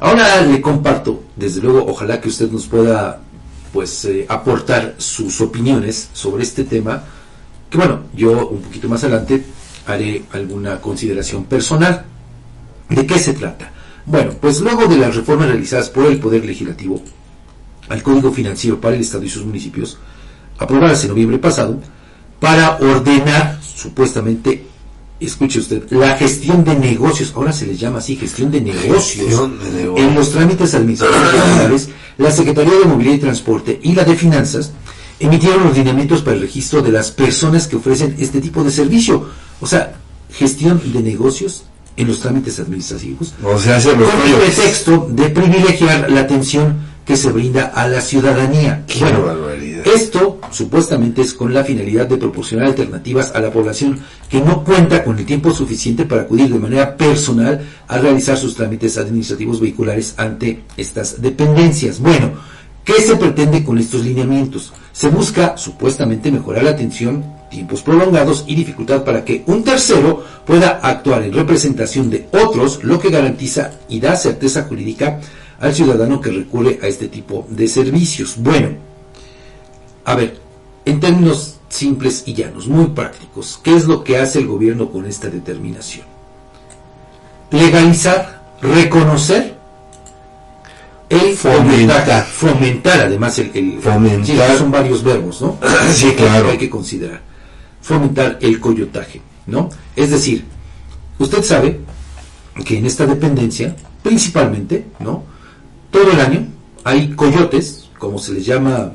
Ahora le comparto, desde luego, ojalá que usted nos pueda pues eh, aportar sus opiniones sobre este tema, que bueno, yo un poquito más adelante haré alguna consideración personal. ¿De qué se trata? Bueno, pues luego de las reformas realizadas por el Poder Legislativo al Código Financiero para el Estado y sus municipios, aprobadas en noviembre pasado, para ordenar supuestamente escuche usted, la gestión de negocios, ahora se les llama así, gestión de negocios, en los trámites administrativos la Secretaría de Movilidad y Transporte y la de Finanzas emitieron los lineamientos para el registro de las personas que ofrecen este tipo de servicio. O sea, gestión de negocios en los trámites administrativos. O sea, con el pretexto de privilegiar la atención que se brinda a la ciudadanía. bueno, esto supuestamente es con la finalidad de proporcionar alternativas a la población que no cuenta con el tiempo suficiente para acudir de manera personal a realizar sus trámites administrativos vehiculares ante estas dependencias. Bueno, ¿qué se pretende con estos lineamientos? Se busca supuestamente mejorar la atención, tiempos prolongados y dificultad para que un tercero pueda actuar en representación de otros, lo que garantiza y da certeza jurídica al ciudadano que recurre a este tipo de servicios. Bueno, a ver, en términos simples y llanos, muy prácticos, ¿qué es lo que hace el gobierno con esta determinación? Legalizar, reconocer, el fomentar, fomentar además el, fomentar, son varios verbos, ¿no? sí, claro. hay que considerar. Fomentar el coyotaje, ¿no? Es decir, usted sabe que en esta dependencia, principalmente, ¿no? Todo el año hay coyotes, como se les llama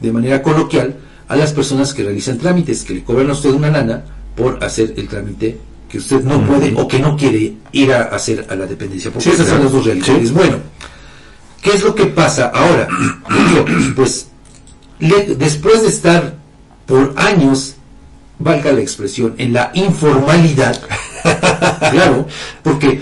de manera coloquial a las personas que realizan trámites, que le cobran a usted una lana por hacer el trámite que usted no puede o que no quiere ir a hacer a la dependencia. Porque esas son las dos realidades. Bueno, ¿qué es lo que pasa ahora? pues después de estar por años, valga la expresión, en la informalidad, claro, porque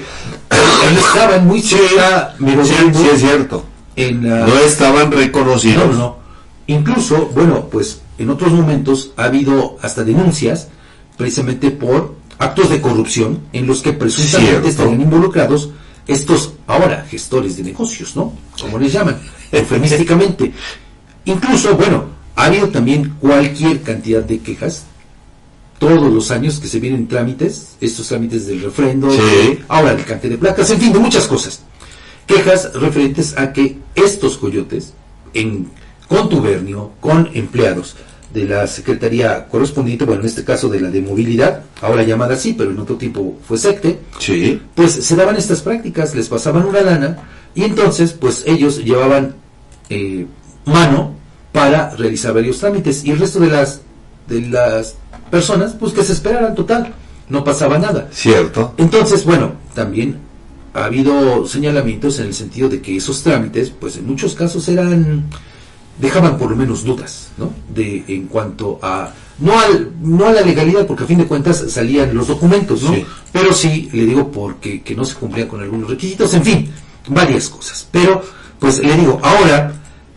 estaban muy cerca, sí, es cierto. no estaban reconocidos. no, Incluso, bueno, pues en otros momentos ha habido hasta denuncias precisamente por actos de corrupción en los que presuntamente estarían involucrados estos ahora gestores de negocios, ¿no? Como les llaman, eufemísticamente. Incluso, bueno, ha habido también cualquier cantidad de quejas todos los años que se vienen trámites, estos trámites del refrendo, ahora el cante de placas, en fin, de muchas cosas. Quejas referentes a que estos coyotes, en contubernio con empleados de la Secretaría correspondiente, bueno, en este caso de la de movilidad, ahora llamada así, pero en otro tiempo fue SECTE, sí. pues se daban estas prácticas, les pasaban una lana y entonces pues ellos llevaban eh, mano para realizar varios trámites y el resto de las, de las personas pues que se esperaran total, no pasaba nada. Cierto. Entonces, bueno, también ha habido señalamientos en el sentido de que esos trámites pues en muchos casos eran dejaban por lo menos dudas, ¿no? De en cuanto a no al no a la legalidad porque a fin de cuentas salían los documentos, ¿no? Pero sí le digo porque que no se cumplían con algunos requisitos, en fin, varias cosas. Pero pues le digo, ahora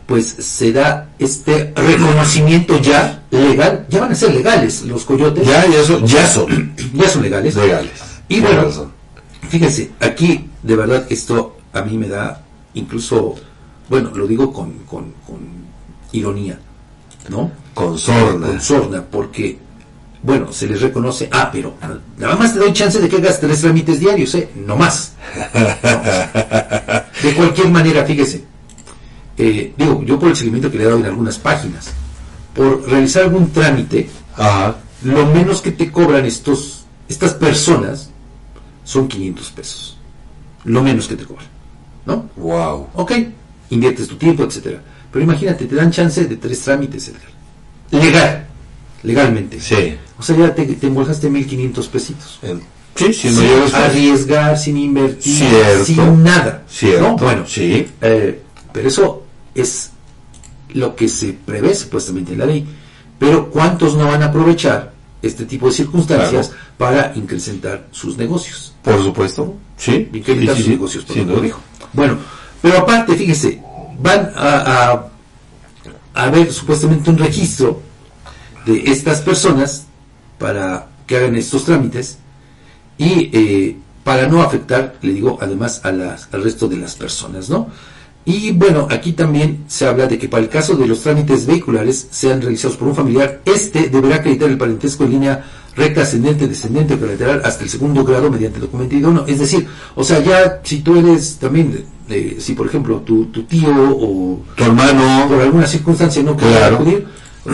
pues se da este reconocimiento ya legal, ya van a ser legales los coyotes. Ya, ya son, ya son, ya son legales. Legales. Y bueno, fíjense, aquí de verdad esto a mí me da incluso, bueno, lo digo con, con ironía, ¿no? Con sorna. Con sorna, porque, bueno, se les reconoce, ah, pero nada más te doy chance de que hagas tres trámites diarios, ¿eh? No más. De cualquier manera, fíjese, eh, digo, yo por el seguimiento que le he dado en algunas páginas, por realizar algún trámite, lo menos que te cobran estos, estas personas son 500 pesos. Lo menos que te cobran. ¿No? Wow. Ok, inviertes tu tiempo, etcétera. Pero imagínate, te dan chance de tres trámites, Edgar. Legal, legalmente. Sí. O sea, ya te, te embolsaste 1500 pesitos. Sí, sin arriesgar, sin invertir, sin nada. Cierto. Bueno, sí. Eh, pero eso es lo que se prevé supuestamente en la ley. Pero ¿cuántos no van a aprovechar este tipo de circunstancias para incrementar sus negocios? Por supuesto. Sí. Incrementar sus negocios, por lo dijo. Bueno, pero aparte, fíjese, van a, a, ver supuestamente un registro de estas personas para que hagan estos trámites y eh, para no afectar, le digo, además a las, al resto de las personas, ¿no? Y bueno, aquí también se habla de que para el caso de los trámites vehiculares sean realizados por un familiar, este deberá acreditar el parentesco en línea recta ascendente, descendente, lateral hasta el segundo grado mediante documento idóneo. Es decir, o sea, ya si tú eres también, eh, si por ejemplo tu, tu tío o tu hermano por alguna circunstancia no puede Claro. acudir,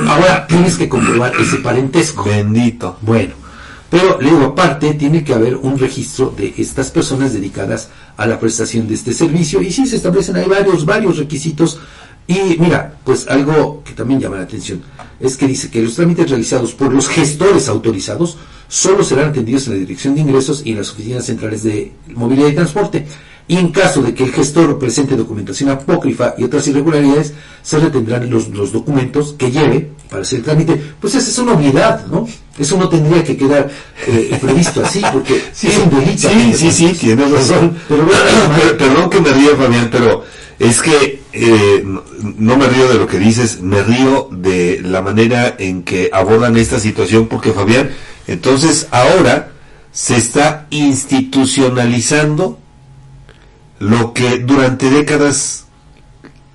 ahora tienes que comprobar ese parentesco. bendito. Bueno, pero le digo, aparte tiene que haber un registro de estas personas dedicadas a la prestación de este servicio y sí se establecen hay varios, varios requisitos y mira, pues algo que también llama la atención es que dice que los trámites realizados por los gestores autorizados solo serán atendidos en la Dirección de Ingresos y en las oficinas centrales de movilidad y transporte. Y en caso de que el gestor presente documentación apócrifa y otras irregularidades, se retendrán los, los documentos que lleve para hacer el trámite. Pues esa es una obviedad, ¿no? Eso no tendría que quedar eh, previsto así, porque es un delito. Sí, sí, sí, tienes razón. Pero bueno, perdón que me ría, Fabián, pero es que eh, no me río de lo que dices, me río de la manera en que abordan esta situación, porque Fabián, entonces ahora se está institucionalizando lo que durante décadas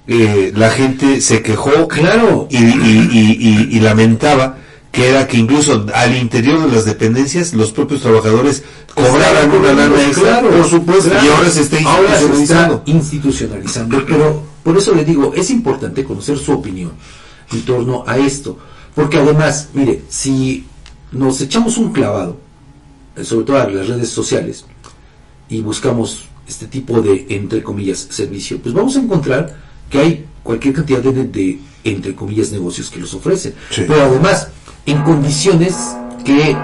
eh, la gente se quejó Claro. y, y- y- y- y lamentaba que era que incluso al interior de las dependencias los propios trabajadores cobraran una lana extra, Claro, por supuesto, claro. y ahora se está Ahora se institucionalizando. está institucionalizando, pero por eso le digo, es importante conocer su opinión en torno a esto, porque además, mire, si nos echamos un clavado, eh, sobre todo a las redes sociales, y buscamos este tipo de, entre comillas, servicio, pues vamos a encontrar que hay cualquier cantidad de, de, entre comillas, negocios que los ofrecen. Sí. Pero además, en condiciones que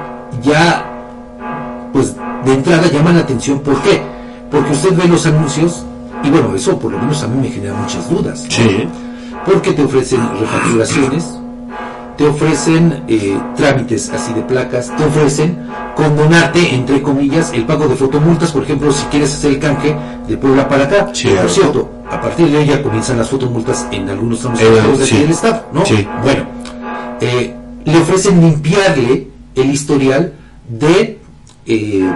ya, pues, de entrada llaman la atención. ¿Por qué? Porque usted ve los anuncios, y bueno, eso por lo menos a mí me genera muchas dudas. Porque te ofrecen refacturaciones, te ofrecen eh, trámites así de placas, te ofrecen condonarte, entre comillas, el pago de fotomultas, por ejemplo, si quieres hacer el canje de Puebla para acá. Por cierto, a partir de ya comienzan las fotomultas en algunos tramos Eh, de aquí del Estado, ¿no? Sí. Bueno, eh, le ofrecen limpiarle el historial de eh,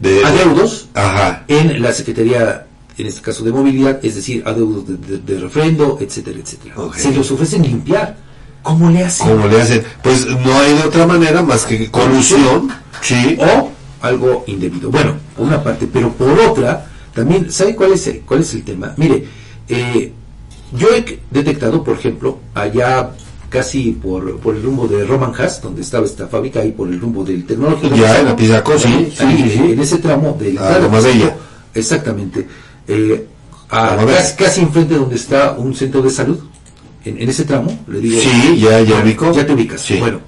De, adeudos Ajá. en la Secretaría, en este caso de Movilidad, es decir, adeudos de, de- de refrendo, etcétera, etcétera. Ok. Se los ofrecen limpiar. ¿Cómo le hacen? ¿Cómo le hacen? Pues no hay de otra manera más que colusión. Sí. O algo indebido. Bueno, por una parte, pero por otra, también, ¿sabe cuál es el, cuál es el tema? Mire, eh, yo he detectado, por ejemplo, allá casi por, por el rumbo de Roman Haas, donde estaba esta fábrica, ahí por el rumbo del tecnológico. Ya, en la Pizaco, sí, sí. En ese tramo del Ah, Loma Bella. Exactamente. Eh, a- casi, casi enfrente donde está un centro de salud, en, en ese tramo, le digo. Sí, ya, ya ubico. Ya te ubicas. Sí. Bueno,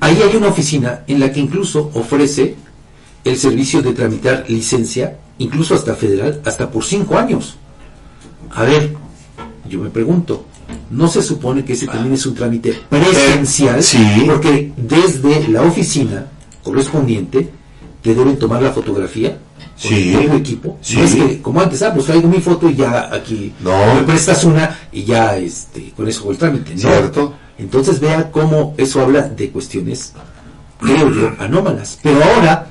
ahí hay una oficina en la que incluso ofrece el servicio de tramitar licencia, incluso hasta federal, hasta por cinco años. A ver, yo me pregunto, ¿no se supone que ese también es un trámite presencial? Eh, sí. Porque desde la oficina correspondiente te deben tomar la fotografía Sí. el equipo. Sí. No es que, como antes, ah, pues traigo mi foto y ya aquí No. me prestas una y ya este, con eso el trámite. ¿no? Cierto. Entonces vea cómo eso habla de cuestiones, creo yo, anómalas. Pero ahora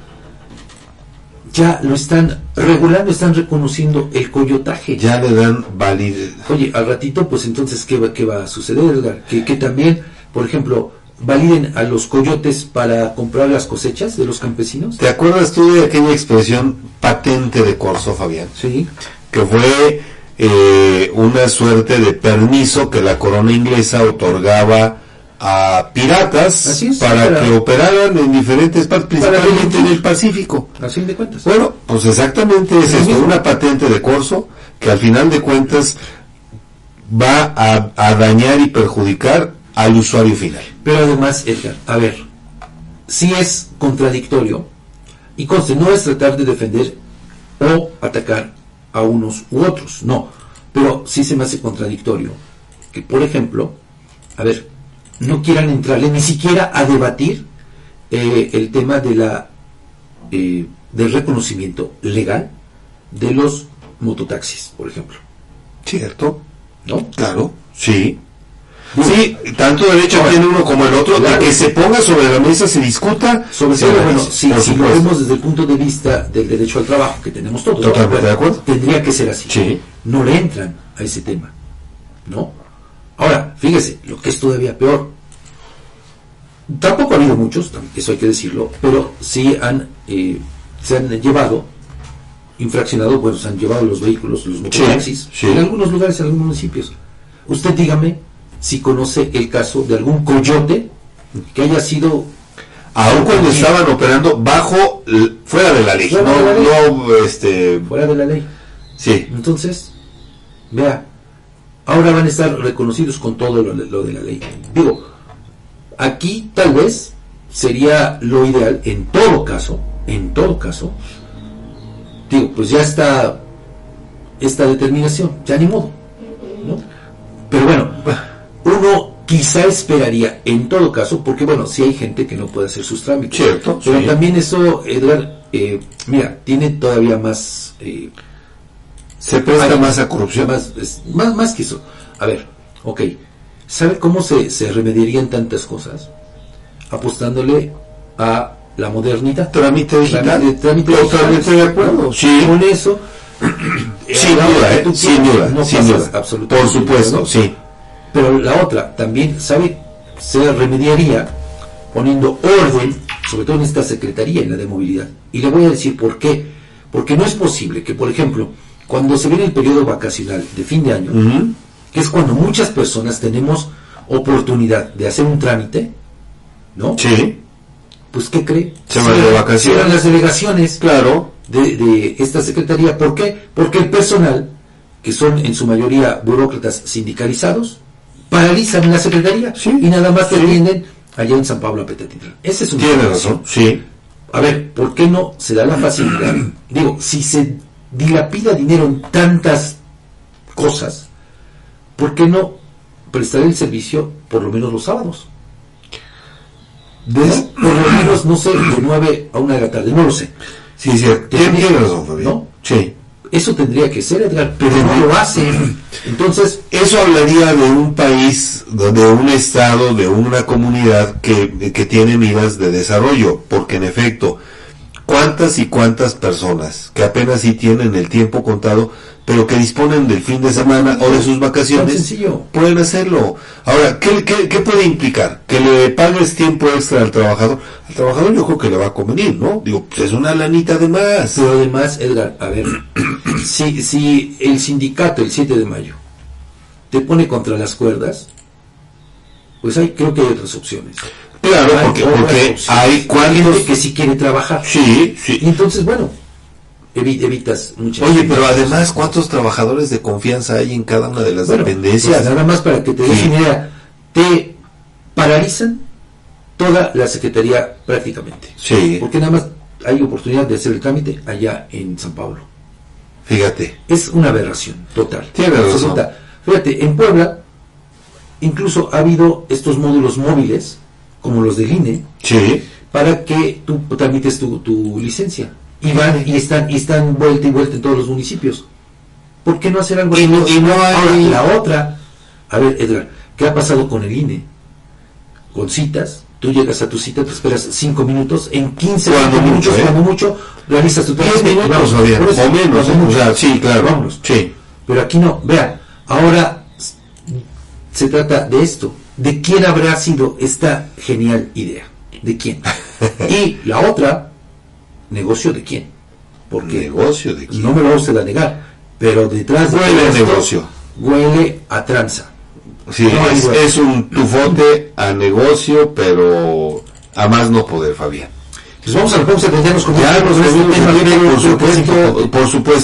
ya lo están regulando, están reconociendo el coyotaje. Ya le dan validez. Oye, al ratito, pues entonces, ¿qué va, qué va a suceder, Edgar? Que, que también, por ejemplo, validen a los coyotes para comprar las cosechas de los campesinos. ¿Te acuerdas tú de aquella expresión patente de corso, Fabián? Sí. que fue eh, una suerte de permiso que la corona inglesa otorgaba a piratas Así es, para para- que operaran en diferentes partes, principalmente en el Pacífico. A fin de cuentas. Bueno, pues exactamente es esto, mismo. una patente de corso que al final de cuentas va a, a dañar y perjudicar al usuario final. Pero además, Edgar, a ver, si es contradictorio, y conste, no es tratar de defender o atacar a unos u otros, no, pero sí se me hace contradictorio que, por ejemplo, a ver, no quieran entrarle ni siquiera a debatir eh, el tema de la eh, del reconocimiento legal de los mototaxis, por ejemplo, ¿Cierto? ¿no? Claro, sí. Sí, tanto derecho Ahora, tiene uno como el otro claro. que se ponga sobre la mesa, se discuta, Sobre todo, bueno, si, por si lo vemos desde el punto de vista del derecho al trabajo que tenemos todos, Totalmente Bueno, de acuerdo. Tendría que ser así. Sí. No le entran a ese tema, ¿no? Ahora, fíjese, lo que es todavía peor. Tampoco ha habido muchos, eso hay que decirlo, pero sí han, eh, se han llevado, infraccionado, bueno, se han llevado los vehículos, los mototaxis, sí. en algunos lugares, en algunos municipios. Usted dígame si conoce el caso de algún coyote que haya sido Aun cuando estaban operando bajo, fuera de la ley, Fuera no, de la ley. no, este, fuera de la ley. sí, Entonces, vea, ahora van a estar reconocidos con todo lo, lo de la ley. Digo, aquí tal vez sería lo ideal, en todo caso, en todo caso, digo, pues ya está esta determinación, ya ni modo, ¿no? Pero bueno, uno quizá esperaría, en todo caso, porque bueno, si hay gente que no puede hacer sus trámites. Cierto, Pero sí. también eso, Edgar, eh, mira, tiene todavía más... eh, se presta más a corrupción. Más, más, más que eso. A ver, ok. ¿Sabe cómo se, se remediarían tantas cosas? Apostándole a la modernidad. Trámite digital. Trámite- trámite Totalmente de acuerdo. ¿no? Sí. Con eso. Sin duda, ¿eh? sin duda, no sin duda. absolutamente Por supuesto, sí. Pero la otra también, ¿sabe? Se remediaría poniendo orden, sobre todo en esta secretaría, en la de movilidad. Y le voy a decir por qué. Porque no es posible que, por ejemplo, cuando se viene el periodo vacacional de fin de año, que es cuando muchas personas tenemos oportunidad de hacer un trámite, ¿no? Sí, Pues, ¿qué cree? Se van de vacaciones. Cierran las delegaciones claro. de, de esta secretaría. ¿Por qué? Porque el personal, que son en su mayoría burócratas sindicalizados, paralizan la secretaría Sí, y nada más te sí. atienden allá en San Pablo Apetatitlán. Ese es un Tiene razón, sí. A ver, ¿por qué no se da la facilidad? Digo, si se dilapida dinero en tantas cosas, ¿por qué no prestar el servicio por lo menos los sábados? Por lo menos, no sé, de 9 a 1 de la tarde, no lo sé. Sí, sí. Tiene, tiene razón, Fabián. ¿No? Sí. Eso tendría que ser, Edgar, pero no lo hacen. Entonces, Eso hablaría de un país, de de un estado, de una comunidad que, que tiene miras de desarrollo, porque en efecto, cuántas y cuántas personas que apenas sí tienen el tiempo contado, pero que disponen del fin de semana o de sus vacaciones, pueden hacerlo. Ahora, ¿qué, qué, qué puede implicar? ¿Que le pagues tiempo extra al trabajador? Al trabajador yo creo que le va a convenir, ¿no? Digo, pues es una lanita de más. pero además, Edgar, a ver, si, si el sindicato el 7 de mayo te pone contra las cuerdas, pues hay, creo que hay otras opciones. Claro, Hay porque, porque hay cuantos... gente que sí quiere trabajar. Sí, sí. Y entonces, bueno, evi- evitas muchas Oye, pero además, ¿cuántos trabajadores de confianza hay en cada una de las Bueno, dependencias? pues nada más para que te des una idea, te paralizan toda la secretaría prácticamente. Sí. Porque nada más hay oportunidad de hacer el trámite allá en San Pablo. Fíjate. Es una aberración total. Tiene razón. Fíjate, en Puebla incluso ha habido estos módulos móviles, como los del INE, Sí. para que tú tramites tu, tu licencia. Y van y están, y están vuelta y vuelta en todos los municipios. ¿Por qué no hacer algo Y no- y no hay- Ahora, la otra, a ver, Edgar, ¿qué ha pasado con el INE? Con citas, tú llegas a tu cita, te esperas cinco minutos, en 15 Cuando 20 minutos, mucho, ¿eh? cuando mucho, realizas tu 10 trámite minutos, vamos. O menos. cuando mucho. O sea, sí, claro. Vámonos. Sí. Pero aquí no, vea, ahora se trata de esto, de quién habrá sido esta genial idea, de quién. y la otra, negocio de quién. Porque ¿Negocio de quién? no me lo va usted a negar, pero detrás de Huele esto, negocio. Huele a tranza. Sí, No, es, es un tufote a negocio, pero a más no poder, Fabián. Pues vamos a, vamos a atendernos con Ya nos tema, por supuesto, por supuesto.